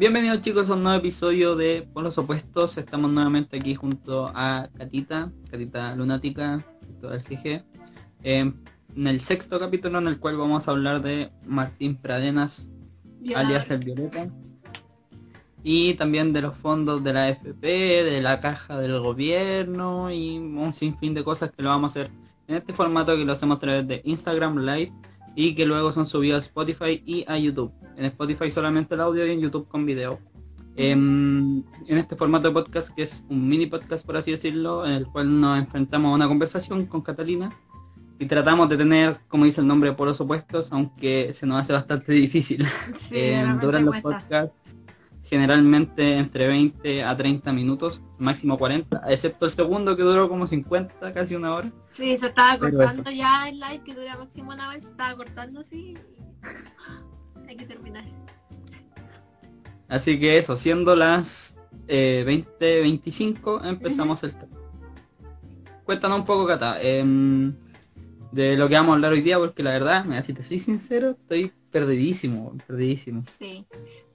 Bienvenidos chicos a un nuevo episodio de Por los Opuestos. Estamos nuevamente aquí junto a Catita, Catita Lunática, del GG, en el sexto capítulo en el cual vamos a hablar de Martín Pradenas, alias el Violeta, y también de los fondos de la FP, de la caja del gobierno y un sinfín de cosas que lo vamos a hacer en este formato que lo hacemos a través de Instagram Live y que luego son subidos a Spotify y a YouTube. En Spotify solamente el audio y en YouTube con video. Em, en este formato de podcast, que es un mini podcast por así decirlo, en el cual nos enfrentamos a una conversación con Catalina y tratamos de tener, como dice el nombre, por los opuestos, aunque se nos hace bastante difícil. Sí, Em, duran los podcasts generalmente entre 20 a 30 minutos, máximo 40, excepto el segundo que duró como 50, casi una hora. Sí, se estaba cortando ya el live que dura máximo una vez, se estaba cortando así. Hay que terminar. Así que eso, siendo las eh, 20.25, empezamos el tema. Cuéntanos un poco, Cata, em, de lo que vamos a hablar hoy día, porque la verdad, mira, si te soy sincero, estoy perdidísimo, perdidísimo. Sí.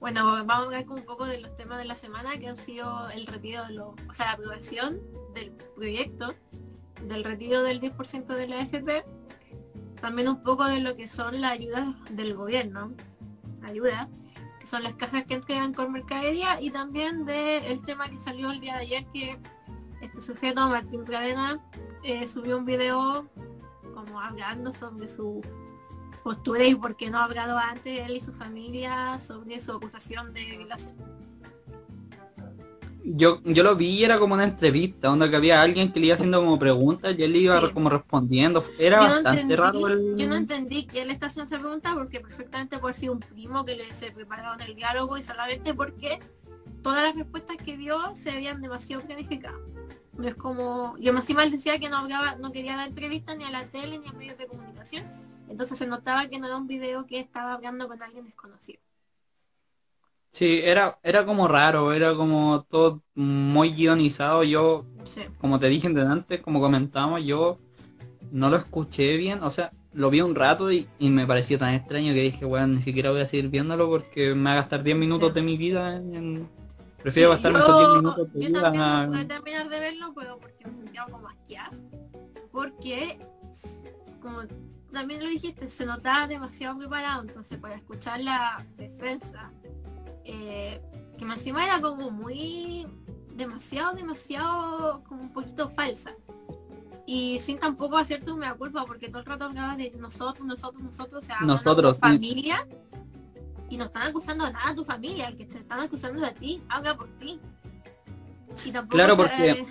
Bueno, vamos a hablar con un poco de los temas de la semana que han sido el retiro de los, o sea, la aprobación del proyecto, del retiro del 10% de la AFP, también un poco de lo que son las ayudas del gobierno, ayuda, que son las cajas que entregan con mercadería y también del tema que salió el día de ayer que este sujeto, Martín Pradena, eh, subió un video como hablando sobre su postura y por qué no ha hablado antes él y su familia sobre su acusación de violación. Yo, yo lo vi y era como una entrevista, donde que había alguien que le iba haciendo como preguntas y él le iba Sí. como respondiendo. Era Yo no, bastante entendí, raro el... yo no entendí que él está haciendo esa pregunta porque perfectamente puede ser un primo que le se prepararon el diálogo y solamente porque todas las respuestas que dio se habían demasiado planificado. No es como, yo más mal decía que no hablaba, no quería dar entrevistas ni a la tele ni a medios de comunicación. Entonces se notaba que no era un video que estaba hablando con alguien desconocido. Sí, era, era como raro, era como todo muy guionizado. Yo Sí. como te dije antes, como comentamos, yo no lo escuché bien, o sea, lo vi un rato y, y me pareció tan extraño que dije, bueno, ni siquiera voy a seguir viéndolo porque me va a gastar 10 minutos Sí. de mi vida en... en- Prefiero Sí, gastarme yo, esos 10 minutos de yo vida también a- no pude terminar de verlo, pero porque me sentía como asqueada. Porque, como también lo dijiste, se notaba demasiado preparado. Entonces, para escuchar la defensa, eh, que más encima era como muy demasiado, demasiado, como un poquito falsa. Y sin tampoco hacerte un mea culpa, porque todo el rato hablaba de nosotros, nosotros, nosotros, o sea, Nosotros, familia. Y no están acusando a nada a tu familia, el que te están acusando a ti, habla por ti. Y tampoco Claro, se- porque-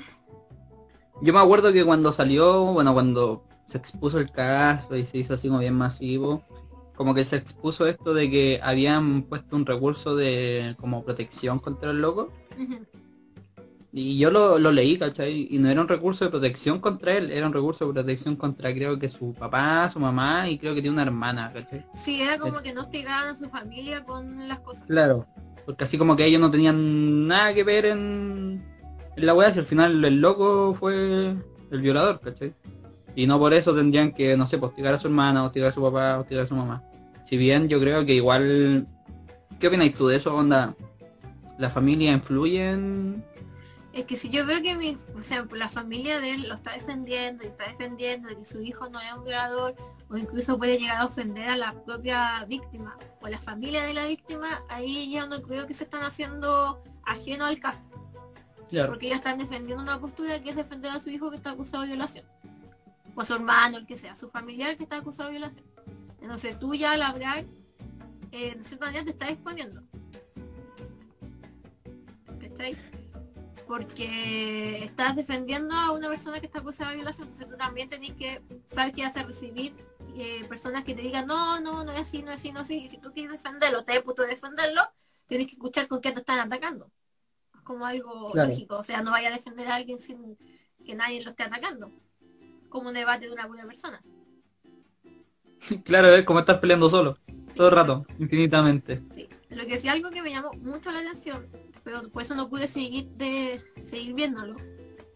Yo me acuerdo que cuando salió, bueno, cuando se expuso el caso y se hizo así como bien masivo, como que se expuso esto de que habían puesto un recurso de como protección contra el loco. Y yo lo, lo leí, ¿cachai? Y no era un recurso de protección contra él, era un recurso de protección contra creo que su papá, su mamá y creo que tiene una hermana, ¿cachai? Sí, era como que no hostigaban a su familia con las cosas. Claro. Porque así como que ellos no tenían nada que ver en, en la weá, si al final el loco fue el violador, ¿cachai? Y no por eso tendrían que, no sé, pues, hostigar a su hermana, hostigar a su papá, hostigar a su mamá. Si bien yo creo que igual... ¿Qué opinas tú de eso, onda? ¿La familia influye en...? Es que si yo veo que mi, o sea, la familia de él lo está defendiendo y está defendiendo de que su hijo no es un violador o incluso puede llegar a ofender a la propia víctima o la familia de la víctima, ahí ya no creo que se están haciendo ajeno al caso. Claro. Porque ellos están defendiendo una postura que es defender a su hijo que está acusado de violación. O su hermano, el que sea, su familiar que está acusado de violación. Entonces tú ya al hablar, eh, de cierta manera te estás exponiendo. ¿Cachai? Porque estás defendiendo a una persona que está acusada de violación, entonces tú también tenés que saber que vas a recibir eh, personas que te digan, no, no, no es así, no es así, no es así. Y si tú quieres defenderlo, te puto defenderlo, tienes que escuchar con qué te están atacando. Es como algo Claro. lógico, o sea, no vaya a defender a alguien sin que nadie lo esté atacando. Como un debate de una buena persona. Claro, es como estar peleando solo, Sí, todo el rato, infinitamente. Sí. Lo que sí algo que me llamó mucho la atención, pero por eso no pude seguir de seguir viéndolo,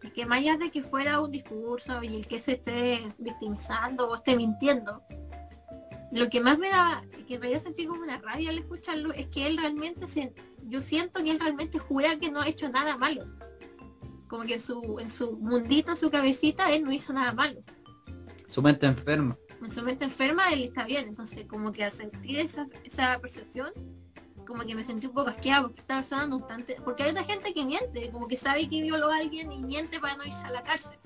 es que más allá de que fuera un discurso y el que se esté victimizando o esté mintiendo, lo que más me da, que en realidad sentí como una rabia al escucharlo, es que él realmente se yo siento que él realmente jura que no ha hecho nada malo. Como que en su, en su mundito, en su cabecita, él no hizo nada malo. Su mente enferma. En su mente enferma, él está bien. Entonces, como que al sentir esa, esa percepción, como que me sentí un poco asqueada porque esta persona no obstante, porque hay otra gente que miente, como que sabe que violó a alguien y miente para no irse a la cárcel.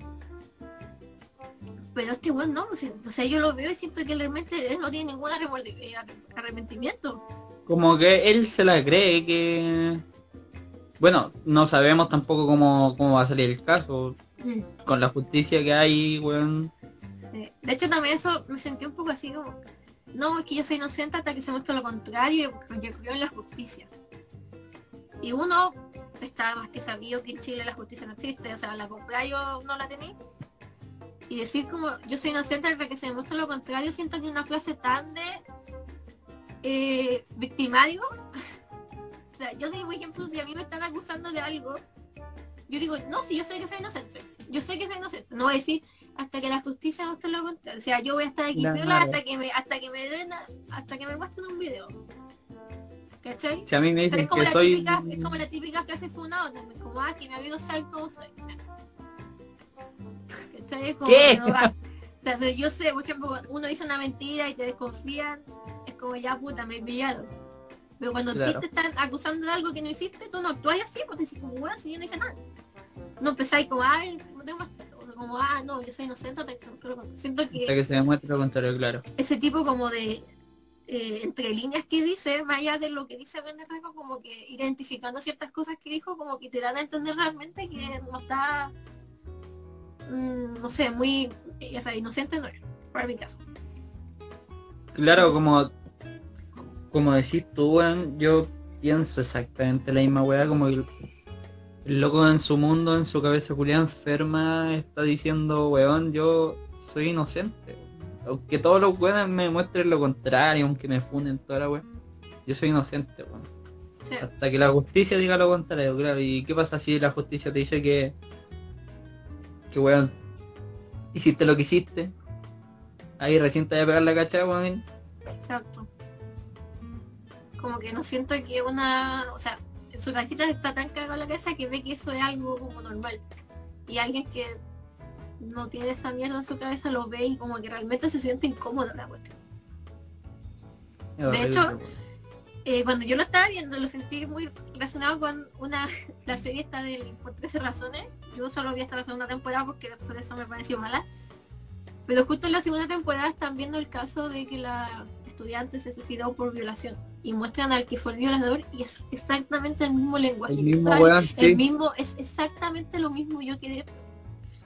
Pero este weón no, o sea, yo lo veo y siento que realmente él no tiene ningún eh, arrepentimiento. Como que él se la cree que... Bueno, no sabemos tampoco cómo, cómo va a salir el caso. Mm. Con la justicia que hay, weón. Sí. De hecho también eso me sentí un poco así como, no, es que yo soy inocente hasta que se muestra lo contrario, yo, yo creo en la justicia. Y uno está más que sabido que en Chile la justicia no existe, o sea, la contrario no la tenía. Y decir como, yo soy inocente hasta que se muestra lo contrario, siento que es una frase tan de eh, victimario. o sea, yo digo, por ejemplo, si a mí me están acusando de algo, yo digo, no, si yo sé que soy inocente, yo sé que soy inocente, no voy a decir hasta que la justicia muestre lo contrario. O sea, yo voy a estar aquí hasta que me, hasta que me den, hasta que me muestren un video. ¿Cachai? Si a mí me O sea, dicen es como, que la soy... típica, es como la típica frase funada, también, como ah, que mi amigo sabe cómo soy. O sea, ¿cachai? Es como ¿Qué? no va. O sea, yo sé, por ejemplo, uno dice una mentira y te desconfían, es como ya puta, me pillaron. Pero cuando a ti te están acusando de algo que no hiciste, tú no actúas así, porque decís como, bueno, si yo no hice nada. No empezáis como, ah, no tengo más como, ah, no, yo soy inocente, te. Siento que que se demuestre lo contrario, claro. ese tipo como de eh, entre líneas que dice, más allá de lo que dice René Rago, como que identificando ciertas cosas que dijo, como que te dan a entender realmente que no está, mm, no sé, muy, ya sabes, inocente no es, para mi caso. Claro, como como decís tú, weón, yo pienso exactamente la misma weá, como el, el loco en su mundo, en su cabeza culiada enferma, está diciendo, weón, yo soy inocente. Aunque todos los weones me muestren lo contrario, aunque me funden toda la weá, yo soy inocente, weón. Sí. Hasta que la justicia diga lo contrario, claro. ¿Y qué pasa si la justicia te dice que, que weón, hiciste lo que hiciste? Ahí recién te voy a pegar la cacha, weón. Exacto. Como que no siento que una, o sea, en su cabecita está tan cagada la cabeza que ve que eso es algo como normal. Y alguien que no tiene esa mierda en su cabeza lo ve y como que realmente se siente incómodo la cuestión. Es horrible, hecho. Eh, cuando yo lo estaba viendo lo sentí muy relacionado con una la serie esta del por 13 razones. Yo solo vi hasta la segunda temporada porque después de eso me pareció mala. Pero justo en la segunda temporada están viendo el caso de que la estudiante se suicidó por violación. Y muestran al que fue el violador y es exactamente el mismo lenguaje. El mismo visual, weón, el sí. mismo, es exactamente lo mismo yo quedé.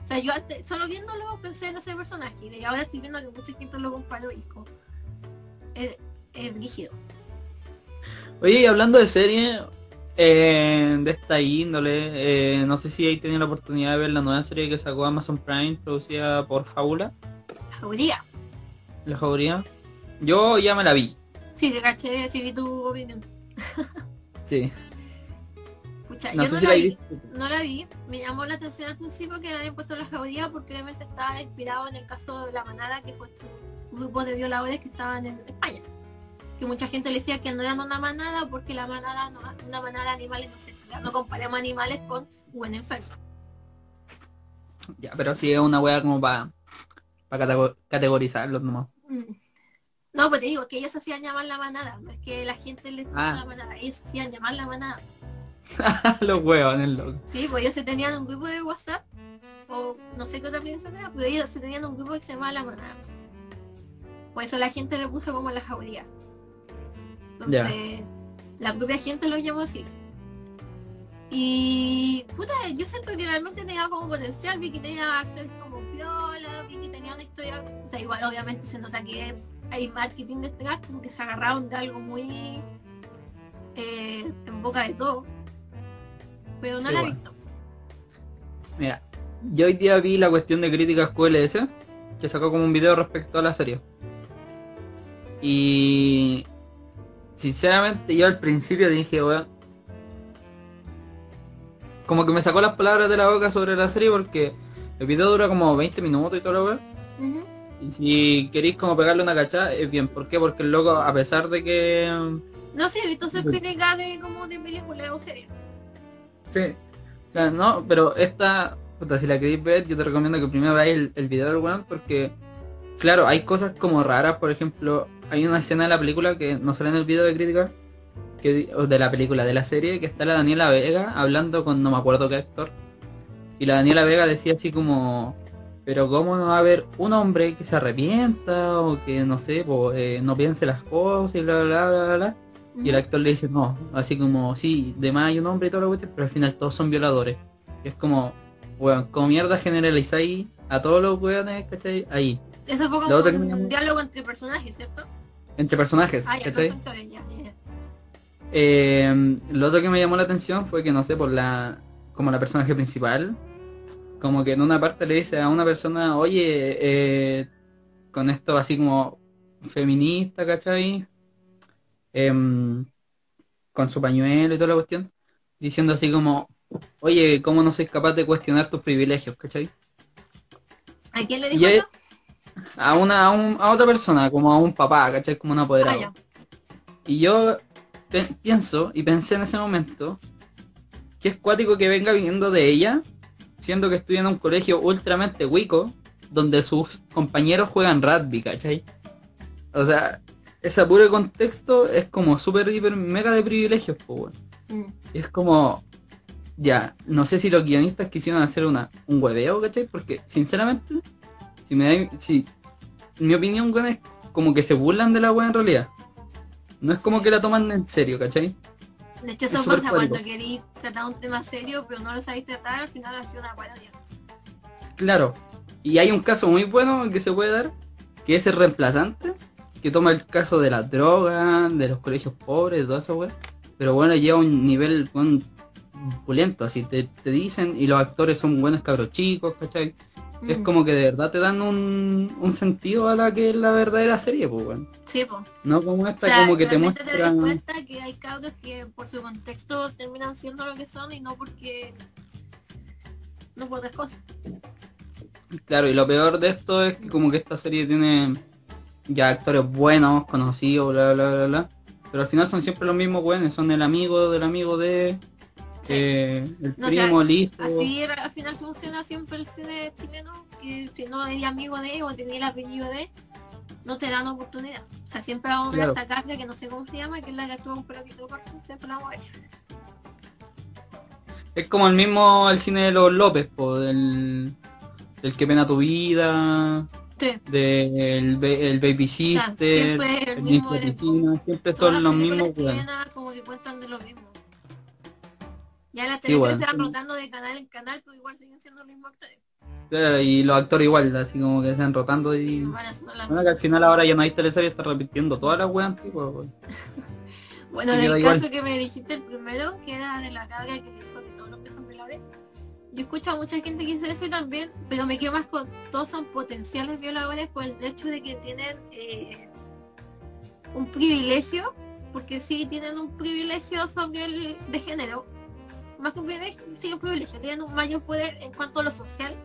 O sea, yo antes, solo viéndolo pensé en ese personaje y ahora estoy viendo que mucha gente lo comparó y como es, es rígido. Oye, y hablando de serie, eh, de esta índole, eh, no sé si ahí tenía la oportunidad de ver la nueva serie que sacó Amazon Prime, producida por Fábula, La jauría. la jauría. Yo ya me la vi, Sí, te caché, sí vi tu opinión. sí. Pucha, No yo no si la vi, no la vi. Me llamó la atención al principio que habían puesto la jauría porque obviamente estaba inspirado en el caso de la manada, que fue este grupo de violadores que estaban en España. Que mucha gente le decía que no eran una manada porque la manada no, una manada de animales no sé, ya no comparemos animales con buen enfermo. Ya, pero sí es una wea como para categorizarlos nomás. Mm. No, pues te digo que ellos hacían llamar la manada, no es que la gente les Ah. la manada, ellos hacían llamar la manada. Los huevones, loco. Sí, pues ellos se tenían un grupo de WhatsApp, o no sé qué otra era, pero ellos se tenían un grupo que se llamaba La Manada. Por eso la gente le puso como la jauría. Entonces, la propia gente lo llamó así. Y puta, yo siento que realmente tenía como potencial, vi que tenía actores como Piola, vi que tenía una historia, o sea, igual obviamente se nota que hay marketing detrás, como que se agarraron de algo muy eh, en boca de todo. Pero no Sí, la he bueno. visto. Mira, yo hoy día vi la cuestión de críticas QLS, que sacó como un video respecto a la serie. Y sinceramente yo al principio dije, weón, como que me sacó las palabras de la boca sobre la serie porque el video dura como 20 minutos y todo lo weón. Ujú. Y si queréis como pegarle una cachada, es bien. ¿Por qué? Porque el loco, a pesar de que No sé, sus críticas de como de película o serie. Sí. O sea, no, pero esta, puta, si la queréis ver, yo te recomiendo que primero veáis el, el video del weón porque, claro, hay cosas como raras, por ejemplo, hay una escena de la película que no sale en el video de crítica, que, o de la película, de la serie, que está la Daniela Vega hablando con no me acuerdo qué actor. Y la Daniela Vega decía así como, pero cómo no va a haber un hombre que se arrepienta o que no sé, po, eh, no piense las cosas y bla bla bla bla bla. Y el actor le dice, no, así como, sí, de más hay un hombre y todo lo que pero al final todos son violadores. Y es como, weón, como mierda generalizáis a todos los weones, ¿cachai? Ahí, Eso fue como me llamó- un diálogo entre personajes, ¿cierto? entre personajes, Ah, ya, ¿cachai? perfecto, ya, ya, ya. Eh, lo otro que me llamó la atención fue que, no sé, por la, como la personaje principal, como que en una parte le dice a una persona, oye, eh, con esto así como feminista, ¿cachai? Em, con su pañuelo y toda la cuestión, diciendo así como, oye, ¿cómo no sois capaz de cuestionar tus privilegios, ¿cachai? ¿A quién le dijo eso? A una, a, un- a otra persona, como a un papá, ¿cachai? Como un Ah, apoderado. ya. Y yo pienso y pensé en ese momento que es cuático que venga viniendo de ella, siendo que estudia en un colegio ultramente huico, donde sus compañeros juegan rugby, ¿cachai? O sea, ese puro contexto es como súper, hiper, mega de privilegios, pues. Mm. Y es como, ya, no sé si los guionistas quisieron hacer una, un hueveo, ¿cachai? Porque, sinceramente, si me da, si, mi opinión, weón, es como que se burlan de la weá en realidad. No es como que la toman en serio, ¿cachai? De hecho, Es eso pasa cuando queréis tratar un tema serio, pero no lo sabéis tratar, al final ha sido una parodia. Claro. Y hay un caso muy bueno que se puede dar, que es el reemplazante, que toma el caso de las drogas, de los colegios pobres, de toda esa weá. Pero bueno, lleva un nivel weón, pulento, así te, te dicen, y los actores son buenos cabros chicos, ¿cachai? Es Mm. como que de verdad te dan un, un sentido a la que es la verdadera serie, pues weón. Sí, pues. No como O esta sea, como que te realmente te das muestra. cuenta que hay cabros que por su contexto terminan siendo lo que son y no porque... No por otras cosas. Claro, y lo peor de esto es que como que esta serie tiene ya actores buenos, conocidos, bla bla bla bla. Pero al final son siempre los mismos buenos, son el amigo del amigo de. Eh, el No, o sea, primo, el hijo. Así era- al final funciona siempre el cine chileno, que si no eres amigo de o tenía el apellido de, no te dan oportunidad. O sea, siempre vamos a ver esta carga que no sé cómo se llama, que es la que actúa con pelotito corto, siempre la vamos a ver. Es como el mismo el cine de los López, po, del, del que pena tu vida, Sí. del ba- el Baby sea, Sister, siempre el el mismo elenco. Piscina, siempre son los mismos chilenas como que cuentan de lo mismo. Ya las Sí, teleseries bueno. se van rotando de canal en canal, pero igual siguen siendo los mismos actores. Claro, Y los actores igual, así como que se van rotando Y van la- Bueno, que al final ahora ya no hay teleseries, está repitiendo todas las weas antiguas, weón. Bueno, en el igual. caso que me dijiste el primero, que era de la carga que dijo que todos los que son violadores, yo escucho a mucha gente que dice eso y también, pero me quedo más con todos son potenciales violadores por el hecho de que tienen eh, un privilegio, porque sí tienen un privilegio sobre el de género, más que un privilegio, sí un privilegio, tienen un mayor poder en cuanto a lo social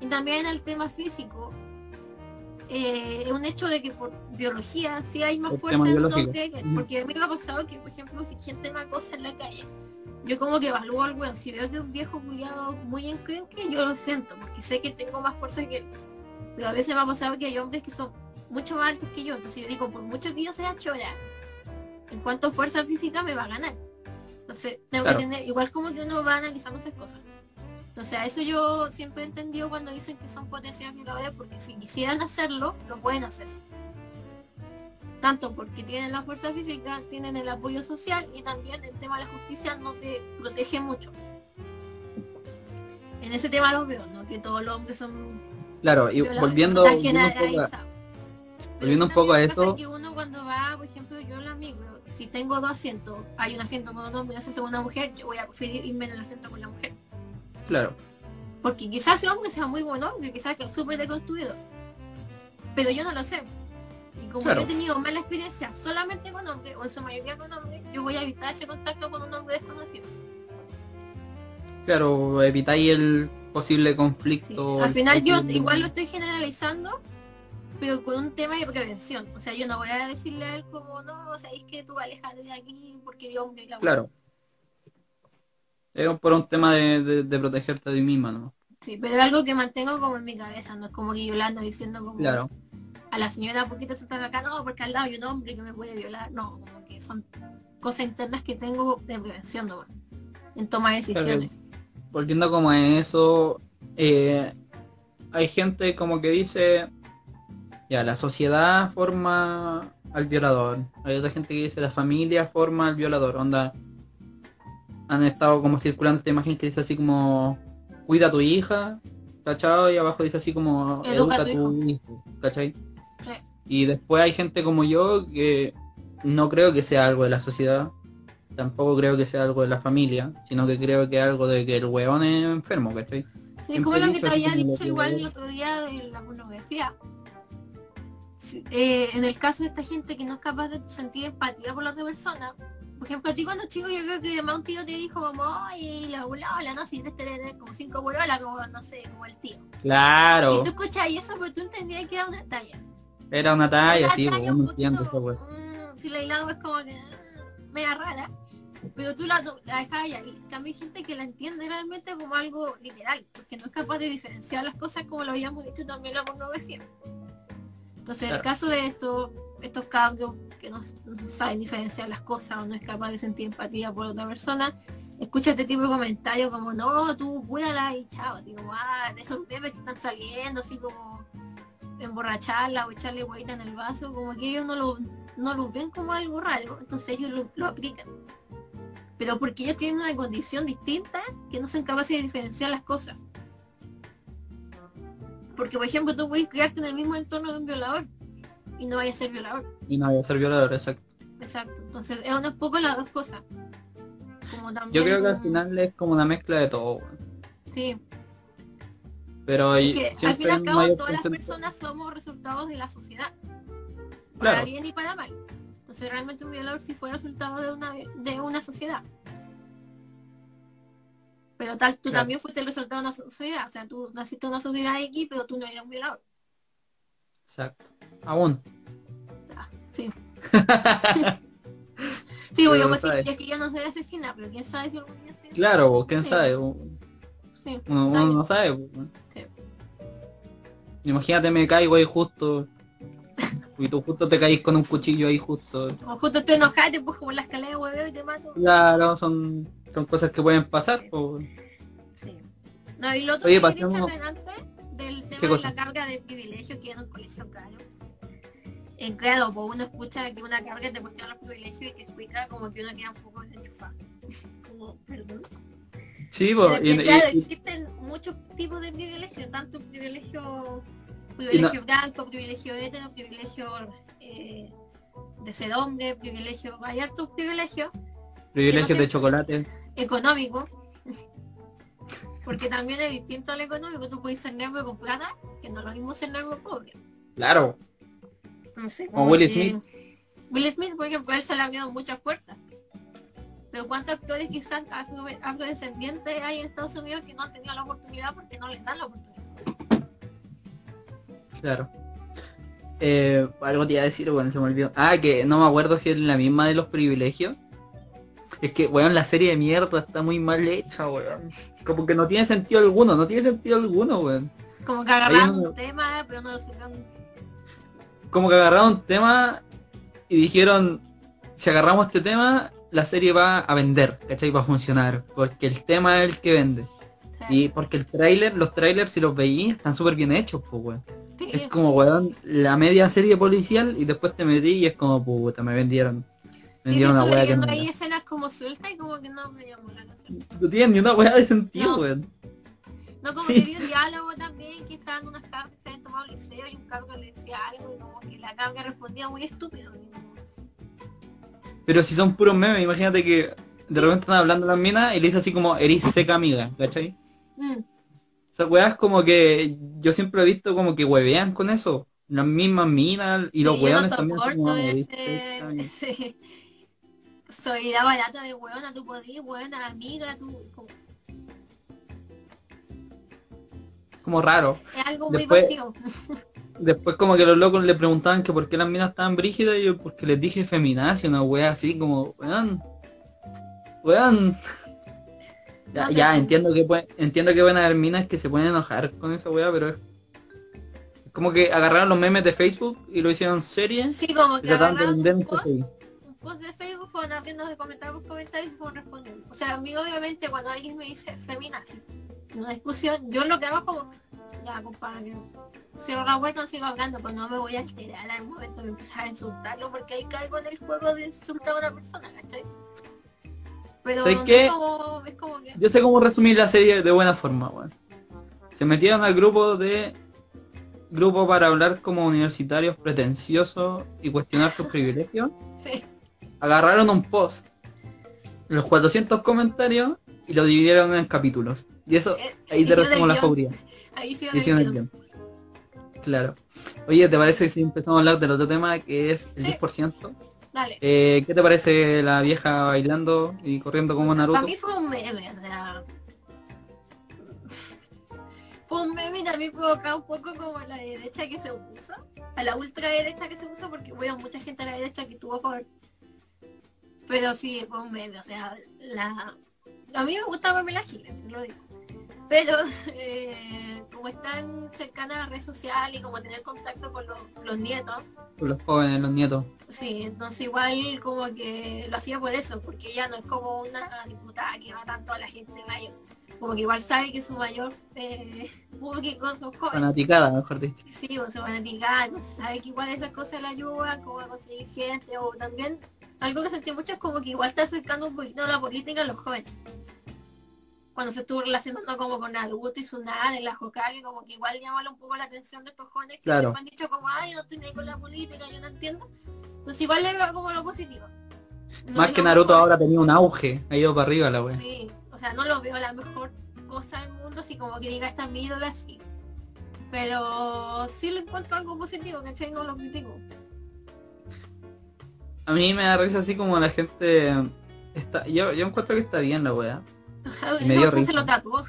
y también el tema físico. Eh, es un hecho de que por biología sí hay más El fuerza en un hombre, porque a mí me ha pasado que, por ejemplo, si gente me acosa en la calle, yo como que evalúo al weón, si veo que un viejo culiado muy encrenque, yo lo siento, porque sé que tengo más fuerza que él. Pero a veces me ha pasado que hay hombres que son mucho más altos que yo, entonces yo digo, por mucho que yo sea chora, en cuanto a fuerza física me va a ganar. Entonces tengo Claro. que tener, igual como que uno va analizando esas cosas. Entonces a eso yo siempre he entendido cuando dicen que son potenciales violadores, porque si quisieran hacerlo, lo pueden hacer. Tanto porque tienen la fuerza física, tienen el apoyo social y también el tema de la justicia no te protege mucho. En ese tema los veo, ¿no? Que todos los hombres son Claro, y volviendo, volviendo un poco a- volviendo un poco a eso, que uno cuando va, por ejemplo, yo la micro, si tengo dos asientos, hay un asiento con un hombre y un asiento con una mujer, yo voy a preferir irme en el asiento con la mujer. claro, Porque quizás ese hombre sea muy bueno, que quizás que es súper deconstruido. Pero yo no lo sé. Y como Claro. yo he tenido mala experiencia solamente con hombres, o en su mayoría con hombres, yo voy a evitar ese contacto con un hombre desconocido. claro, evitáis el posible Sí. conflicto. Al final yo igual lo estoy generalizando, pero con un tema de prevención. O sea, yo no voy a decirle a él como, no, sabéis que tú alejate de aquí porque Dios me la Claro. Es por un tema de, de, de protegerte de ti misma, ¿no? Sí, pero es algo que mantengo como en mi cabeza, no es como que yo le ando diciendo como Claro. a la señora, ¿por qué te estás acá? No, porque al lado hay un hombre que me puede violar. No, como que son cosas internas que tengo de prevención, ¿no? En toma de decisiones. Volviendo como a eso, eh, hay gente como que dice, ya, la sociedad forma al violador. Hay otra gente que dice, la familia forma al violador. Onda, han estado como circulando esta imagen que dice así como, cuida a tu hija, ¿cachai? Y abajo dice así como, Educa educa a tu hijo, ¿cachai? Sí. Y después hay gente como yo que no creo que sea algo de la sociedad, tampoco creo que sea algo de la familia, sino que creo que es algo de que el weón es enfermo, ¿cachai? Sí, Siempre como lo que te había dicho igual el otro día de la pornografía. Eh, en el caso de esta gente que no es capaz de sentir empatía por la otra persona, por ejemplo, a ti cuando chico yo creo que además un tío te dijo como, ay, la bolola, no, si tener como cinco bololas, como, no sé, como el tío. Claro, Y tú escuchas eso, pero tú entendías que era una talla. era una talla, sí, talla pues, un poquito, esa weá. mm, si la hilamos es como que mm, media rara. Pero tú la, la dejas ahí. En cambio hay gente que la entiende realmente como algo literal, porque no es capaz de diferenciar las cosas como lo habíamos dicho también la pornografía. Entonces en el Claro. caso de estos estos cabros que no, no saben diferenciar las cosas o no es capaz de sentir empatía por otra persona, escucha este tipo de comentarios como no, tú cuídala y chao, digo, ah, de esos bebés que están saliendo así como emborracharla o echarle hueita en el vaso, como que ellos no lo, no lo ven como algo raro, entonces ellos lo, lo aplican. Pero porque ellos tienen una condición distinta que no son capaces de diferenciar las cosas. Porque, por ejemplo, tú puedes criarte en el mismo entorno de un violador y no vayas a ser violador. Y no voy a ser violador, exacto. Exacto. Entonces, es un poco las dos cosas. Como también, Yo creo que al final es como una mezcla de todo. Sí, Pero es hay- que al fin y al cabo todas las personas somos resultados de la sociedad. Para Claro. bien y para mal. Entonces realmente un violador sí fue resultado de una, de una sociedad. Pero tal, tú Claro. también fuiste el resultado de una sociedad. O sea, tú naciste en una sociedad X, pero tú no eras un violador. Exacto. Aún. Sí. Sí, sí, sabes. es que yo no soy asesina, pero quién sabe si algún día soy. Claro, quién Sí. sabe. Sí, uno no sabe. Sí. Imagínate me caigo ahí justo. Y tú justo te caís con un cuchillo ahí justo. O justo estoy enojada y te empujo por la escalera de hueveo y te mato. Claro, son, son cosas que pueden pasar. pues. Sí. No, y lo otro Oye, que quería pasemos- antes del tema ¿Qué de cosa? la carga de privilegio que era un colegio caro. En claro, pues uno escucha que una carga te cuestiona los privilegios y que explica como que uno queda un poco desenchufado. Como, perdón. Sí, pues, Pero y- que, y- claro, y- existen muchos tipos de privilegios, tanto privilegio, privilegio blanco, privilegio hetero, privilegio eh, de ser hombre, privilegio, hay hartos privilegios privilegios no de chocolate. Económicos. Porque también es distinto al económico, tú puedes ser negro con plata, que no es lo mismo ser negro con pobre. Claro. Entonces, O Will Smith. Will Smith, por ejemplo, él se le ha abierto muchas puertas. Pero ¿cuántos actores quizás afro- afrodescendientes hay en Estados Unidos que no han tenido la oportunidad porque no les dan la oportunidad? Claro. Eh, algo te iba a decir, bueno, se me olvidó. Ah, que no me acuerdo si es la misma de los privilegios. Es que, weón, la serie de mierda está muy mal hecha, weón. Como que no tiene sentido alguno, no tiene sentido alguno, weón. Como que agarraron un- tema, pero no lo supieron. Como que agarraron un tema y dijeron, si agarramos este tema, la serie va a vender, ¿cachai? Va a funcionar, porque el tema es el que vende. Y porque el tráiler, los trailers, si los veí, están súper bien hechos, pues, weón. sí, Es como, weón, la media serie policial y después te metí y es como, puta, me vendieron. Me sí, yo una weá que no, era. escenas como sueltas y como que no me llamó la atención. no tiene ni una weá de sentido, No. weón. No, como Sí. que vi un diálogo también que estaban unas cabras que se habían tomado liceo y un cabro le decía algo y como que la cabra respondía muy estúpido. Pero si son puros memes, imagínate que de repente están hablando las minas y le dice así como, eres seca amiga, ¿cachai? Mm, Esas weas como que yo siempre he visto como que huevean con eso. Las mismas minas y los sí, no weones también son soporto como, ese- Soy la barata de huevona, tú podías, huevona, amiga, tú... como- Como raro. Es algo muy vacío. después como que los locos le preguntaban que por qué las minas estaban brígidas y yo porque les dije feminacia, una wea así como, weón, weón. Ya, No ya, entiendo que pueden, entiendo que van a haber minas que se pueden enojar con esa wea, pero es es como que agarraron los memes de Facebook y lo hicieron serie Sí, como que de agarraron post, Post de Facebook, fueron abriendo comentarios comentarios y fueron respondiendo. O sea, a mí obviamente cuando alguien me dice feminazi en una discusión, yo lo que hago es como, ya compadre, cierro la web, no sigo hablando, pues no me voy a alterar al momento de empezar a insultarlo porque ahí caigo en el juego de insultar a una persona, ¿cachai? Pero ¿Sabes no qué? es como, es como que... Yo sé cómo resumir la serie de buena forma, weón. Se metieron al grupo de grupo para hablar como universitarios pretenciosos y cuestionar sus privilegios. Sí, Agarraron un post, los 400 comentarios y lo dividieron en capítulos. Y eso, eh, ahí te resumo la jauría. Ahí hicieron el Hicieron el guion. guion. Claro. Oye, ¿te parece si empezamos a hablar del otro tema que es el Sí. 10%? Dale. Eh, ¿Qué te parece la vieja bailando y corriendo como Para Naruto? mí fue un meme, o sea. Fue un meme y también provocaba un poco como a la derecha que se puso, a la ultraderecha que se puso, porque bueno, mucha gente a la derecha que tuvo por. Pero sí, fue un meme, o sea, la. A mí me gusta Pamela Giles, lo digo. Pero eh, como es tan cercana a la red social y como tener contacto con los, los nietos, Con los jóvenes, los nietos. Sí, entonces igual como que lo hacía por eso, porque ella no es como una diputada que va tanto a la gente mayor. Como que igual sabe que su mayor eh, público son jóvenes. Fanaticada, mejor dicho. Sí, o se van a picar, entonces sabe que igual esas cosas le ayudan, como a conseguir gente, o también algo que sentí mucho es como que igual está acercando un poquito la política a los jóvenes. Cuando se estuvo relacionando como con Naruto y Tsunade, la Hokage, como que igual llamaba un poco la atención de estos jóvenes que Claro. han dicho como, ay, yo no estoy ni con la política, yo no entiendo. Entonces igual le veo como lo positivo. No Más que Naruto mejor, ahora tenía un auge, ha ido para arriba la wea. Sí, o sea, no lo veo la mejor cosa del mundo, así como que diga esta es mi ídola, así. Pero sí lo encuentro algo positivo, ¿cachai? No lo critico. A mí me da risa así como la gente está, yo, yo encuentro que está bien la wea. Y me dio no, se risa. lo tatuó.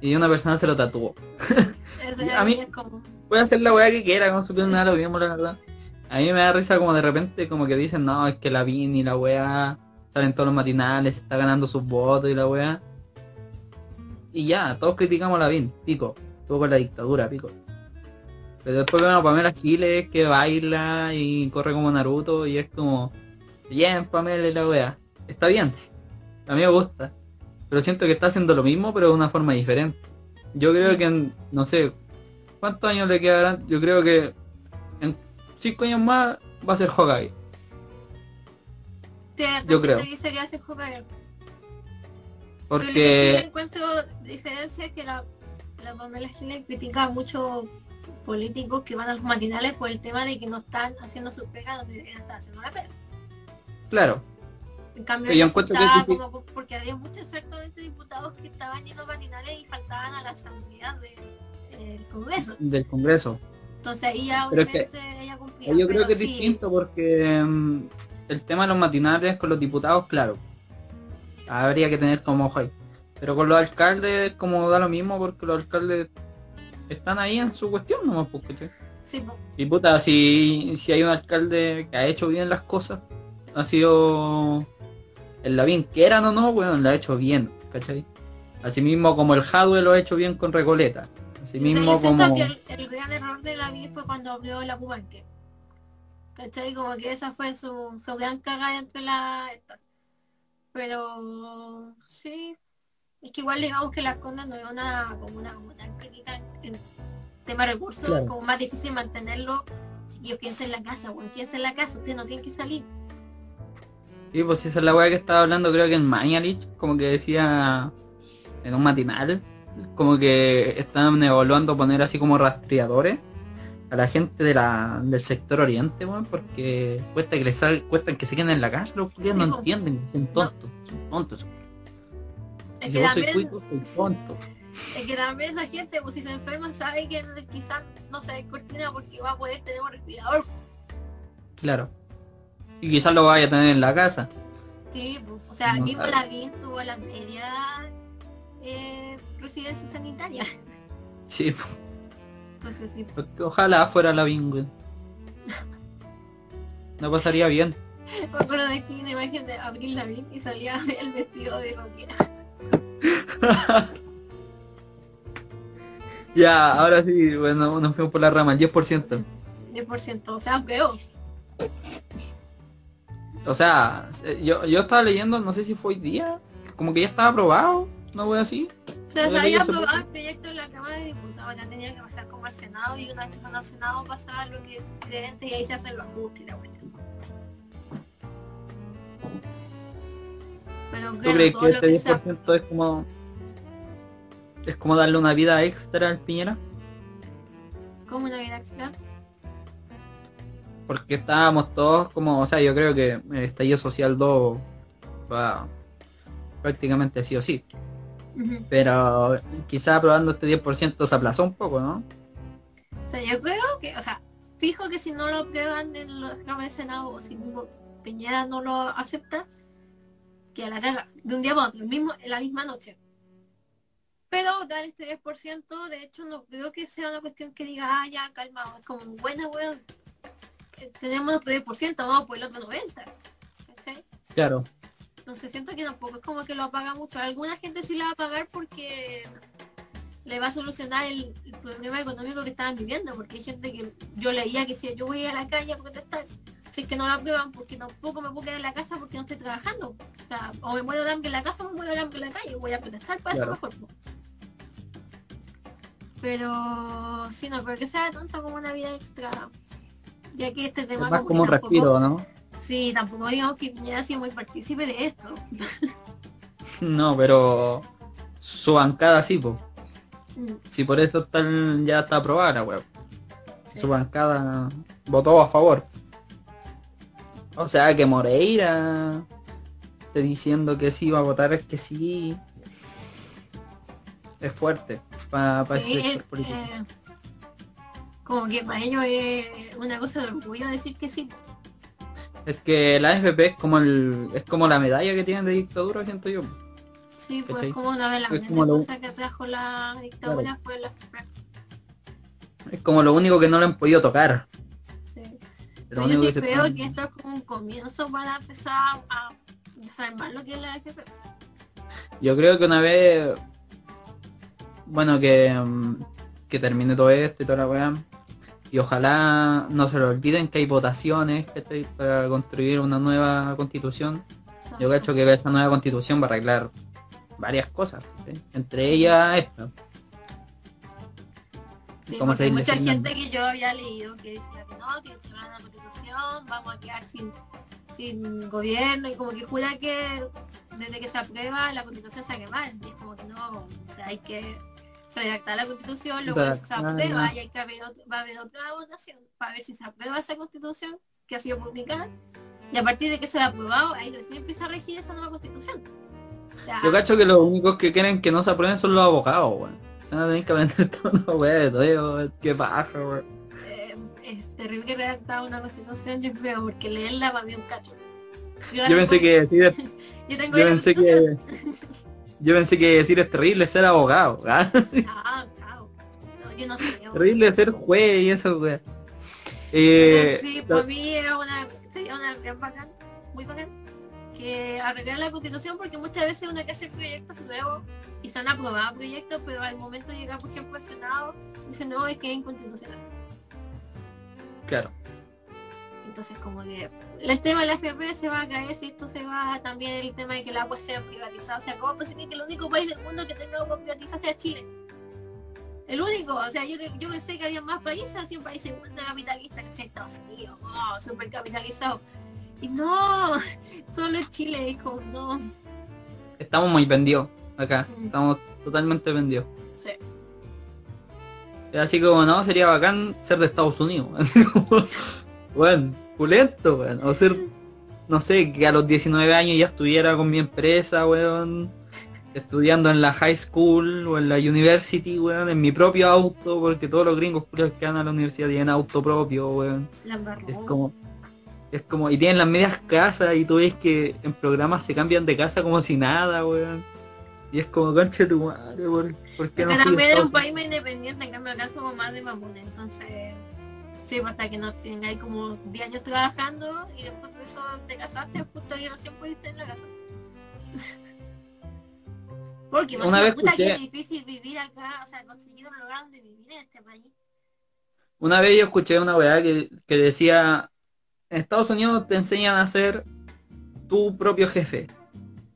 Y una persona se lo tatuó. A mí- es como... Puede hacer la wea que quiera con su piel nada, lo mismo la verdad. A mí me da risa como de repente como que dicen, no, es que la Vin y la wea salen todos los matinales, está ganando sus votos y la wea. Y ya, todos criticamos a la Vin, pico. Estuvo con la dictadura, pico. Pero después vemos a Pamela Giles que baila y corre como Naruto y es como, bien Pamela y la wea. Está bien. A mí me gusta. Pero siento que está haciendo lo mismo pero de una forma diferente. Yo creo que en, no sé, ¿cuántos años le quedarán? Yo creo que en cinco años más va a ser Hokage. Sí, Yo creo. Pero lo que sí Porque, encuentro diferencia es que la, la Pamela Giles critica a muchos políticos que van a los matinales por el tema de que no están haciendo su pega donde deberían estar haciendo la pega. claro, En cambio, yo encuentro que como- porque había muchos exactamente diputados que estaban yendo matinales y faltaban a la asamblea del Congreso. del Congreso. Entonces ahí ya es que- obviamente ella cumplía. Yo creo que es distinto porque mm, el tema de los matinales con los diputados, claro, habría que tener como ojo ahí. Pero con los alcaldes como da lo mismo porque los alcaldes están ahí en su cuestión nomás, pues, ¿cachai? Sí, po. Y puta, si, si hay un alcalde que ha hecho bien las cosas, ha sido el Lavín, quieran o no, bueno, lo ha hecho bien, ¿cachai? Asimismo como el Jadwe lo ha hecho bien con Recoleta. Asimismo siento como... que el, el gran error de la fue cuando abrió la Pumanque. ¿Cachai? Como que esa fue su, su gran cagada entre la... Pero sí, es que igual digamos que la Conda no es una comuna como tan crítica en, tema de recursos, Claro. como más difícil mantenerlo. Chiquillos, piensen en la casa, bueno, piensen en la casa, ustedes no tienen que salir. Sí, pues esa es la weá que estaba hablando creo que en Mañalich, como que decía en un matinal, como que estaban evaluando poner así como rastreadores a la gente de la, del sector oriente, weón, porque cuesta que les sal, cuesta que se queden en la casa, los Sí, no entienden, son tontos, son tontos. Es que también, cuico, soy tonto. es que también la gente, pues si se enferman, sabe que quizás no se cortina porque va a poder tener un respirador. Claro. Y quizás lo vaya a tener en la casa. Sí, pues, o sea, No mismo sabe. la tuvo la media eh, residencia sanitaria. Sí. Entonces sí. Porque Ojalá fuera la weón. No pasaría bien. Me acuerdo de aquí una imagen de Abril Lavigne y salía el vestido de rockera. Ya, ahora sí, bueno, nos fuimos por la rama, el 10%. 10%, o sea, creo. O sea, yo, yo estaba leyendo, no sé si fue hoy día, como que ya estaba aprobado, no voy así. O sea, se había aprobado el proyecto en la Cámara de Diputados, ya tenía que pasar como al Senado y una vez que pasó al Senado pasaba lo que es y ahí se hacen los ajustes y la vuelta. Pero ¿Tú claro, crees todo que este sea 10% es como es como darle una vida extra al Piñera? como una vida extra. Porque estábamos todos como, o sea, yo creo que el estallido social 2 va prácticamente sí o sí. Pero quizá aprobando este 10% se aplazó un poco, ¿no? O sea, yo creo que, o sea, fijo que si no lo aprueban en los cámaras de Senado o si Piñera no lo acepta, que a la caga, de un día para otro, el mismo, en la misma noche. Pero dar este 10%, de hecho, no creo que sea una cuestión que diga, ah, ya, calmado, es como, buena, weón, eh, tenemos nuestro 10%, vamos por el otro 90%. ¿cachai? Claro. Entonces siento que tampoco es como que lo apaga mucho. Alguna gente sí la va a pagar porque le va a solucionar el, el problema económico que estaban viviendo, porque hay gente que yo leía que decía yo voy a la calle a protestar, si es que no la aprueban porque tampoco me puedo quedar en la casa porque no estoy trabajando. O sea, o me muero de hambre en la casa o me muero de hambre en la calle, voy a protestar para Claro. eso mejor. Pero sí, no creo que sea tanto como una vida extra. Ya que este Es tema más como un tampoco- respiro, ¿no? Sí, tampoco digamos que Piñera ha sido muy partícipe de esto. No, pero su bancada sí, pues. Mm, Si por eso está el- ya está aprobada la web. sí. Su bancada votó a favor. O sea que Moreira esté diciendo que sí va a votar es que sí. Es fuerte para Sí, ese sector eh, político. eh, como que para ellos es una cosa de orgullo decir que sí. Es que la AFP es como el es como la medalla que tienen de dictadura, siento yo. Sí, pues ¿Cachai? como una de las Es grandes lo- cosas que trajo la dictadura fue la Es como lo único que no le han podido tocar. Pero yo sí creo que esto es como un comienzo para empezar a desarmar lo que es la AFP. Yo creo que una vez, bueno, que, que termine todo esto y toda la weá, y ojalá no se lo olviden que hay votaciones ¿cachai? para construir una nueva constitución. Yo cacho que esa nueva constitución va a arreglar varias cosas, entre ellas esta. Sí, ¿Cómo porque se hay mucha gente que yo había leído que decía que no, que con la constitución vamos a quedar sin, sin gobierno y como que jura que desde que se aprueba la constitución se va a quemar. Y es como que no, hay que redactar la constitución, luego se aprueba y hay que haber va a haber otra votación para ver si se aprueba esa constitución que ha sido publicada. Y a partir de que se ha aprobado, ahí recién empieza a regir esa nueva constitución. O sea, Yo cacho que los únicos que quieren que no se aprueben son los abogados, weón. Se van a tener que aprender toda una weá de todo, qué paja, weón. eh, es terrible que redactar una constitución, yo creo, porque leerla va bien un cacho. Yo pensé que decir, yo tengo yo pensé que yo pensé que decir es terrible ser abogado, ¿ah? Ah, chao. No, yo no sé. terrible ser juez y eso, weón. Eh, sí, por mí era una, sería una gran bacán, muy bacán, que arreglar la constitución porque muchas veces uno que hace proyectos nuevos y se han aprobado proyectos, pero al momento de llegar, por ejemplo, al Senado, dicen no, es que es inconstitucional. claro. Entonces como que el tema de la FP se va a caer si esto se va también el tema de que el agua sea privatizada. O sea, ¿cómo es posible que el único país del mundo que tenga agua privatizada sea Chile? El único, o sea, yo, yo pensé que había más países, así un país capitalista, que Estados Unidos, oh, capitalizado. Y no, solo es Chile, es como, no. Estamos muy vendidos acá. Mm. Estamos totalmente vendidos. Sí. Así como no, sería bacán ser de Estados Unidos. Bueno, pulento, weón. O ser, no sé, que a los 19 años ya estuviera con mi empresa, weón. Estudiando en la high school o en la university, weón, en mi propio auto, porque todos los gringos que van a la universidad tienen auto propio, weón. Es como, es como, y tienen las medias casas y tú ves que en programas se cambian de casa como si nada, weón. Y es como conche tu madre, ¿por, por qué Es no que también Estados un país más independiente, en cambio acá somos más de mamones, entonces sí, pues, hasta que no tengáis como 10 años trabajando y después de eso te casaste, justo ahí recién pudiste en la casa. Porque Una una vez puta que escuché- es difícil vivir acá, o sea, conseguir un lugar donde vivir en este país. Una vez yo escuché una weá que, que decía, en Estados Unidos te enseñan a ser tu propio jefe.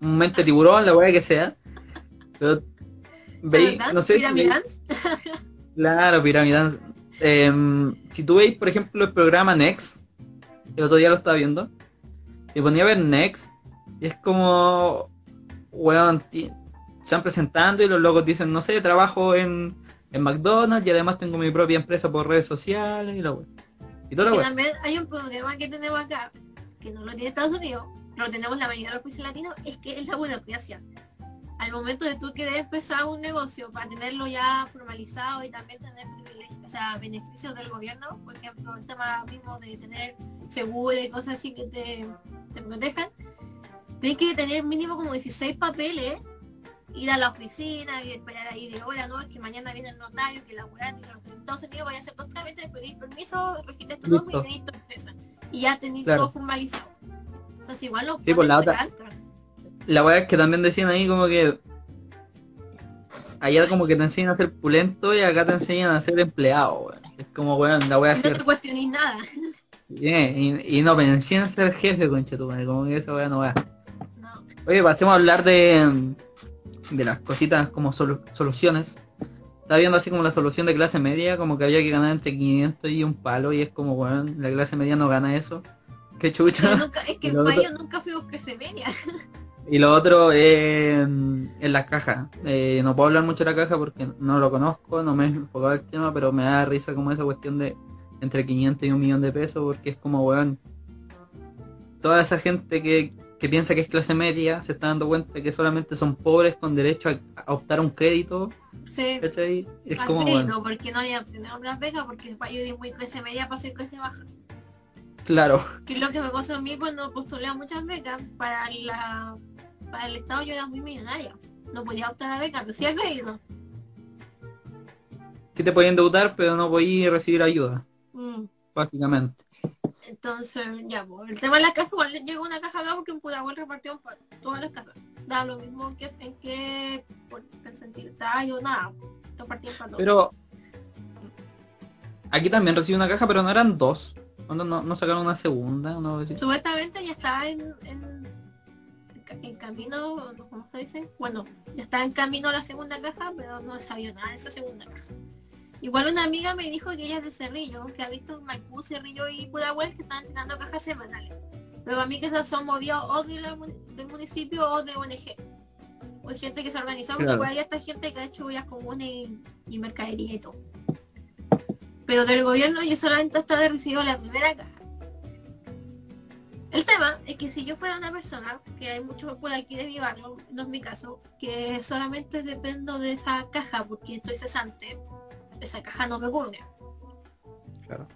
Un mente tiburón, la weá que sea. Pero veis, no sé, veis- Dance. claro, piramidal. Em, si tú veis, por ejemplo, el programa Next, el otro día lo estaba viendo, y ponía a ver Next, y es como, weón, se están presentando y los locos dicen, no sé, trabajo en, en McDonald's y además tengo mi propia empresa por redes sociales y la weá. Y toda la weá. también hay un problema que tenemos acá, que no lo tiene Estados Unidos, lo tenemos la mayoría de los países latinos, es que es la burocracia. Al momento de tú querer empezar un negocio para tenerlo ya formalizado y también tener privilegios, o sea, beneficios del gobierno, por ejemplo, el tema mismo de tener seguro y cosas así que te, te protejan, tienes que tener mínimo como 16 papeles, ir a la oficina y esperar ahí de hora, no, es que mañana viene el notario, que la weá, que Estados Unidos vaya a hacer dos trámites, pedir permiso, registrar tu nombre y tu empresa. Y ya tenéis Claro. todo formalizado. Entonces igual lo Sí, pues, la otra-. La weá es que también decían ahí como que allá como que te enseñan a ser pulento y acá te enseñan a ser empleado, weón. Es como weón, la weá no te cuestionéis nada. y, y no me enseñan a ser jefe, concha tu madre, como que esa weá no va. No. Oye, pasemos a hablar de, de las cositas como solu- soluciones. Estaba viendo así como la solución de clase media, como que había que ganar entre 500 y un palo, y es como, weón, la clase media no gana eso. Qué Yo chucha. nunca, es que en otro- nunca fuimos clase media. Y lo otro eh, en la caja. Eh, no puedo hablar mucho de la caja porque no lo conozco, no me he enfocado el tema, pero me da risa como esa cuestión de entre 500 y un millón de pesos, porque es como, weón, toda esa gente que, que piensa que es clase media se está dando cuenta que solamente son pobres con derecho a, a optar a un crédito, Sí, ¿cachai? Es al como, crédito, weón, porque no había obtenido las becas, porque para yo di muy clase media para ser clase baja. claro, Que es lo que me pasó a mí cuando postulé a muchas becas para la para el estado yo era muy millonaria. No podía optar a beca, a crédito. que te pueden endeudar, pero no podías recibir ayuda, Mm. básicamente. Entonces, ya, pues, el tema de la caja, igual llegó una caja acá porque en Pudahuel repartieron para todas las casas. Da lo mismo que en por percentil o nada. Repartieron para todos. Pero aquí también recibí una caja, pero no eran dos. ¿Cuándo no, no sacaron una segunda? Una? Supuestamente ya está en, en, en camino, ¿cómo se dice? Bueno, ya está en camino la segunda caja, pero no sabido nada de esa segunda caja. Igual una amiga me dijo que ella es de Cerrillo, que ha visto Maipú, Cerrillo y Pudahuel que están tirando cajas semanales. Pero a mí que esas son movidas o de la del municipio o de ONG. O hay gente que se ha organizado, porque Claro. por ahí está gente que ha hecho ollas comunes y, y mercadería y todo. Pero del gobierno yo solamente hasta he recibido la primera caja. El tema es que si yo fuera una persona, que hay muchos por aquí de mi barrio, no es mi caso, que solamente dependo de esa caja porque estoy cesante, esa caja no me cubre. Claro.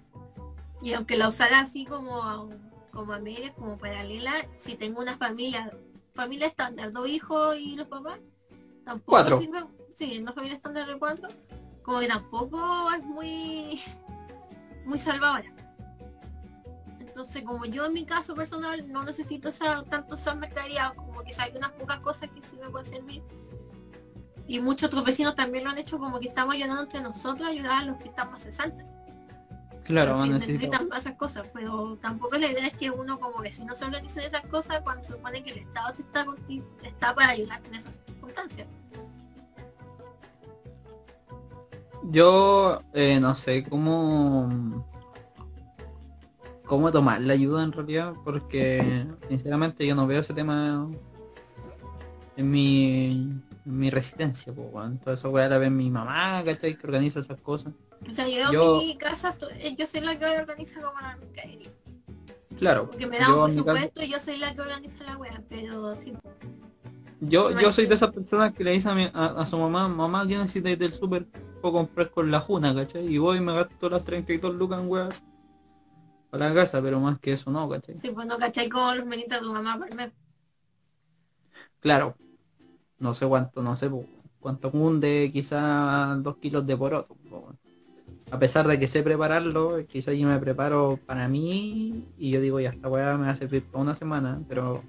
Y aunque la usara así como a, como a media, como paralela, si tengo una familia, familia estándar, dos hijos y los papás, tampoco Cuatro. sirve, sí, una familia estándar de cuatro, como que tampoco es muy, muy salvadora. Entonces, como yo en mi caso personal no necesito esa, tanto esa mercadería, como que hay unas pocas cosas que sí me pueden servir. Y muchos otros vecinos también lo han hecho como que estamos ayudando entre nosotros a ayudar a los que están más cesantes. Claro, van necesitan más esas cosas, pero tampoco la idea es que uno como vecino se organice en esas cosas cuando se supone que el Estado te está, está para ayudar en esas circunstancias. Yo eh, no sé cómo cómo tomar la ayuda en realidad, porque sinceramente yo no veo ese tema en mi en mi residencia, pues bueno, todo eso voy a ver mi mamá, ¿cachai? Que organiza esas cosas. O sea, yo, Yo- en mi casa, eh, yo soy la que organiza como la mercadería. Claro, Porque me da yo, un caso- presupuesto y yo soy la que organiza la wea, pero sí. yo, yo soy de esas personas que le dice a, mi- a, a su mamá, mamá, ¿qué necesitas del súper? Puedo comprar con la juna, ¿cachai? Y voy y me gasto las 32 lucas en weas para la casa, pero más que eso no, ¿cachai? Sí, pues no cachai con los menitos de tu mamá por mes. Claro. no sé cuánto, no sé cuánto cunde, quizás dos kilos de poroto. A pesar de que sé prepararlo, quizás yo me preparo para mí y yo digo, ya esta weá me va a servir para una semana, pero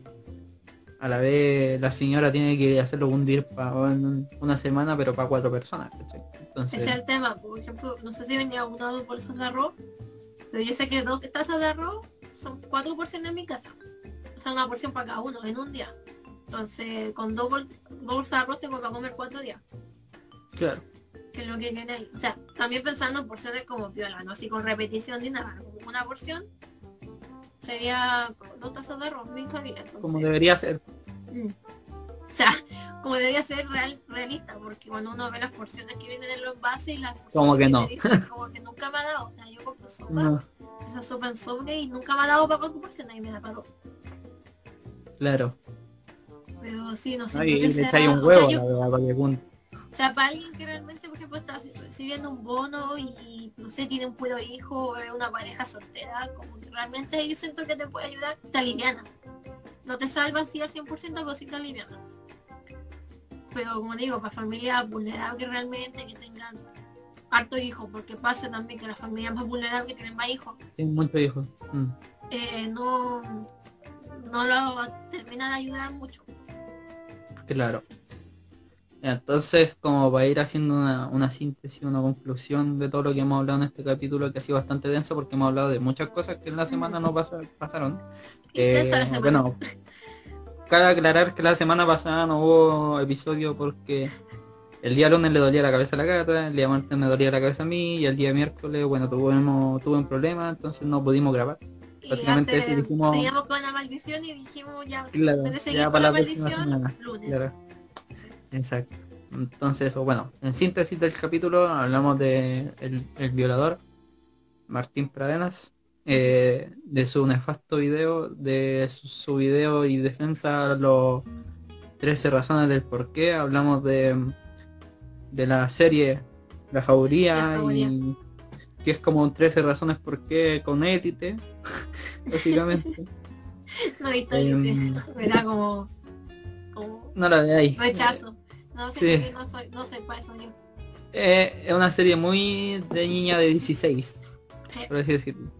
a la vez la señora tiene que hacerlo hundir para una semana, pero para cuatro personas. ¿cachai? Entonces, Ese es el tema. Por ejemplo, no sé si venía una bolsas de arroz, pero yo sé que dos tazas de arroz son cuatro porciones en mi casa. O sea, una porción para cada uno en un día. Entonces, con dos, bol- dos bolsas de arroz tengo para comer cuatro días. claro. Que es lo que viene ahí. O sea, también pensando en porciones como piola, no así con repetición ni nada. Una porción sería dos tazas de arroz, mi familia. entonces- Como debería ser. Mm. O sea, como debería ser real, realista, porque cuando uno ve las porciones que vienen en los envases y las porciones Como que no. dicen, como que nunca me ha dado. O sea, yo compro sopa, No, esa sopa en sobre y nunca me ha dado para cuatro porciones y me la pagó. claro. Pero sí, no sé. Le será- echáis un o sea, huevo yo- la verdad. O sea, para alguien que realmente, por ejemplo, está recibiendo un bono y, no sé, tiene un puro hijo o es una pareja soltera, como que realmente yo siento que te puede ayudar, te aliviana. No te salva así al 100%, pero sí te aliviana. Pero como digo, para familias vulnerables realmente, que tengan harto hijos, porque pasa también que las familias más vulnerables tienen más hijos, Tengo muchos hijos. Mm. eh, no, no lo termina de ayudar mucho. Claro. Entonces, como para ir haciendo una, una síntesis, una conclusión de todo lo que hemos hablado en este capítulo, que ha sido bastante denso porque hemos hablado de muchas cosas que en la semana no pasa- pasaron. La Eh, semana. bueno, cabe aclarar que la semana pasada no hubo episodio porque el día lunes le dolía la cabeza a la gata, el día martes me dolía la cabeza a mí y el día miércoles, bueno, tuvimos, tuve un problema, entonces no pudimos grabar. Y Básicamente antes eso dijimos- teníamos con la maldición y dijimos ya, Claro, ya con para la maldición, semana. lunes. Claro. Sí. Exacto. Entonces, o bueno, en síntesis del capítulo hablamos de el, el violador, Martín Pradenas, eh, de su nefasto video, de su, su video y defensa los 13 razones del por qué, hablamos de, de la serie La Jauría, La Jauría. y que es como un 13 razones por qué con élite, básicamente. No he visto Em, el me da como, como no la ahí. rechazo. No sé, Sí. no soy, no soy para eso yo. Eh, es una serie muy de niña de 16, por así decirlo.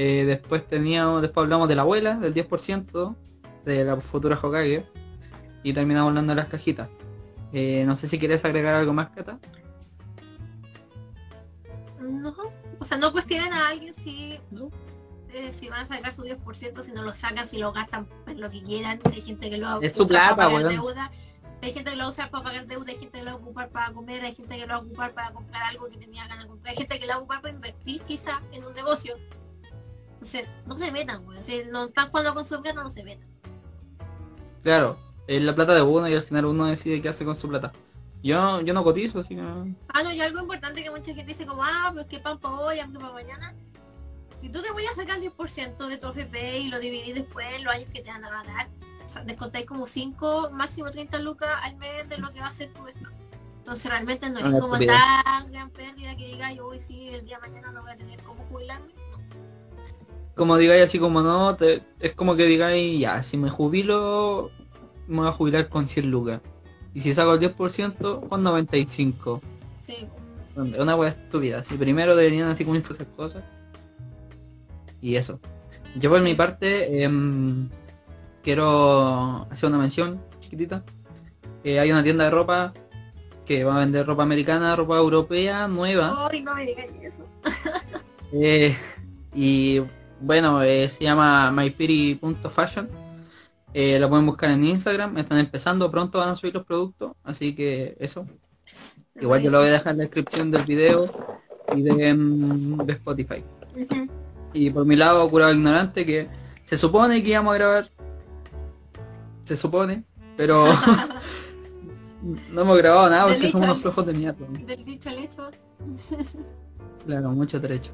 Eh, después teníamos, después hablamos de la abuela, del 10%, de la futura Hokage. Y terminamos hablando de las cajitas. Eh, no sé si quieres agregar algo más, Cata. No, o sea, no cuestionen a alguien si, No. eh, si van a sacar su 10%, si no lo sacan, si lo gastan en lo que quieran. Hay gente que lo Es su usa plata, para pagar deuda. Hay gente que lo usa para pagar deuda, hay gente que lo va a ocupar para comer, hay gente que lo va a ocupar para comprar algo que tenía ganas de comprar, hay gente que lo va a ocupar para invertir quizás en un negocio. Entonces, no se metan, weón. Si no están jugando con su plata, no se metan. Claro, es la plata de uno y al final uno decide qué hace con su plata. Yo, yo no cotizo, así que... Ah, no, y algo importante que mucha gente dice como, ah, pues que pan para hoy, hambre para mañana. Si tú te voy a sacar el 10% de tu FP y lo dividís después en los años que te van a o sea, descontáis como 5, máximo 30 lucas al mes de lo que va a ser tu esto. Entonces realmente no es Una como tan gran pérdida que diga yo hoy sí, el día de mañana no voy a tener cómo jubilarme. Como digáis así como no, te- es como que digáis, ya, si me jubilo, me voy a jubilar con 100 lucas. Y si saco el 10%, con 95. Sí. Una wea estúpida. Si primero deberían así como info esas cosas. Y eso. Yo por mi parte em, quiero hacer una mención chiquitita. Eh, hay una tienda de ropa que va a vender ropa americana, ropa europea, nueva. Ay, no me digas eso. Eh, y bueno, eh, se llama mypiri.fashion. Eh, la pueden buscar en Instagram. Están empezando, pronto van a subir los productos. Así que eso. Igual yo lo voy a dejar en la descripción del video y de, mm, de Spotify. Y por mi lado, curado ignorante, que se supone que íbamos a grabar. Se supone, pero no hemos grabado nada porque somos unos flojos de mierda. Del dicho al hecho. Claro, mucho trecho.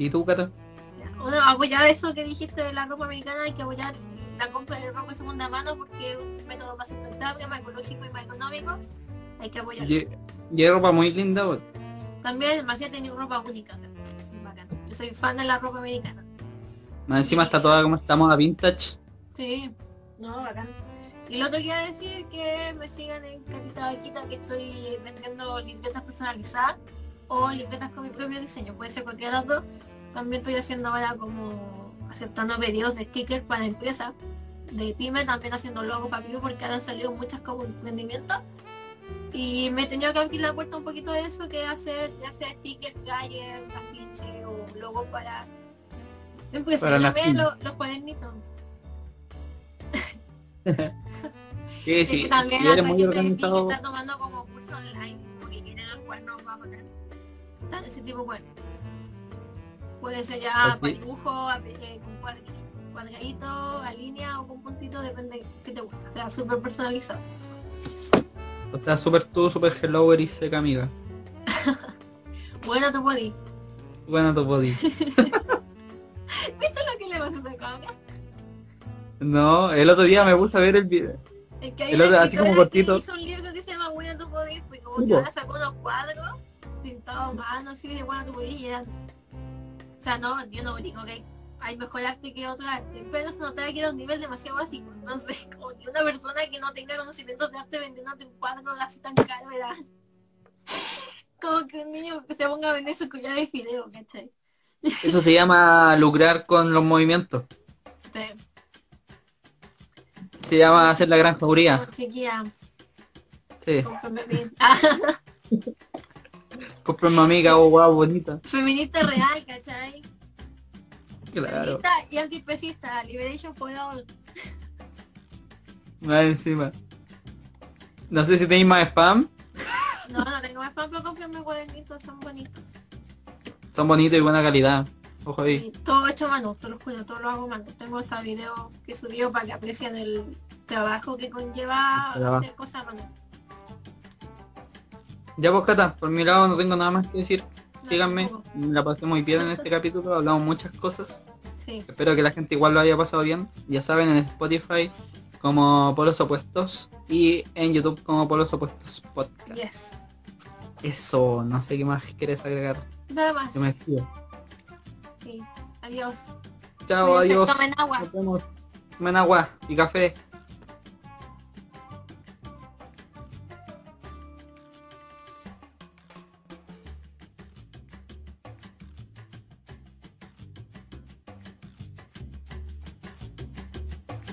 ¿Y tú, Cata? Bueno, apoyar eso que dijiste de la ropa americana, hay que apoyar la compra de ropa de segunda mano porque es un método más sustentable, más ecológico y más económico. Hay que apoyarlo. Y, y hay ropa muy linda, pues. También Macías tiene ropa única. Bacán. Yo soy fan de la ropa americana. Más encima está toda como estamos a vintage. Sí, no, bacán. Y lo otro que iba a decir que me sigan en Catita Vaquita que estoy vendiendo libretas personalizadas o libretas con mi propio diseño, puede ser cualquiera de las dos. También estoy haciendo ahora como aceptando pedidos de stickers para empresas, de pyme, también haciendo logos para pyme porque han salido muchas como emprendimientos. Y me he tenido que abrir la puerta un poquito de eso, que hacer ya sea stickers, flyers, afiche o logos para empresas. Para también pymes. los, cuadernitos. Sí, sí, también eres muy ti que organizado. está tomando como curso online porque quiere los cuernos va a poner están ese tipo de cuernos. Puede ser ya para dibujo, eh, con cuadradito, a línea o con puntito, depende de qué te gusta. O sea, súper personalizado. Estás súper tú, súper hello, eres seca, amiga. Bueno, te podí. Bueno, tu body. ¿Viste lo que le vas a hacer acá? No, el otro día me gusta ver el video. Es que hay El otro, así como que cortito. hizo un libro que se llama Buena tu podí, pues como Sí, que sacó unos cuadros pintados a mano así de Buena tu podí y eran... O sea, no, yo no digo que hay, mejor arte que otro arte, pero se notaba que era un nivel demasiado básico. Entonces, como que una persona que no tenga conocimientos de arte vendiéndote un cuadro así tan caro era... Como que un niño que se ponga a vender su collar de fideo, ¿cachai? Eso se llama lucrar con los movimientos. Sí. Se llama hacer la gran jauría. Chiquilla, Sí. Ah, Compra una amiga o guau bonita. feminista real, ¿cachai? Claro. Feminista y antiespecista, Liberation for All. Más encima. No sé si tenéis más spam. No, no tengo más pan, pero cómprame cuadernitos, son bonitos. Son bonitos y buena calidad. Ojo ahí. Todo hecho a mano, te lo juro, todo lo hago a mano. Tengo hasta video que subió para que aprecien el trabajo que conlleva hacer cosas a mano. Ya pues Cata, por mi lado no tengo nada más que decir. Síganme. La pasé muy bien en este capítulo. Hablamos muchas cosas. Sí, Espero que la gente igual lo haya pasado bien. Ya saben, en Spotify como Polos Opuestos y en YouTube como Polos Opuestos Podcast. yes. Eso, no sé qué más quieres agregar. Nada más. Me. Sí. Adiós. Chao, adiós. Tomen agua. Nos vemos. Tomen agua y café.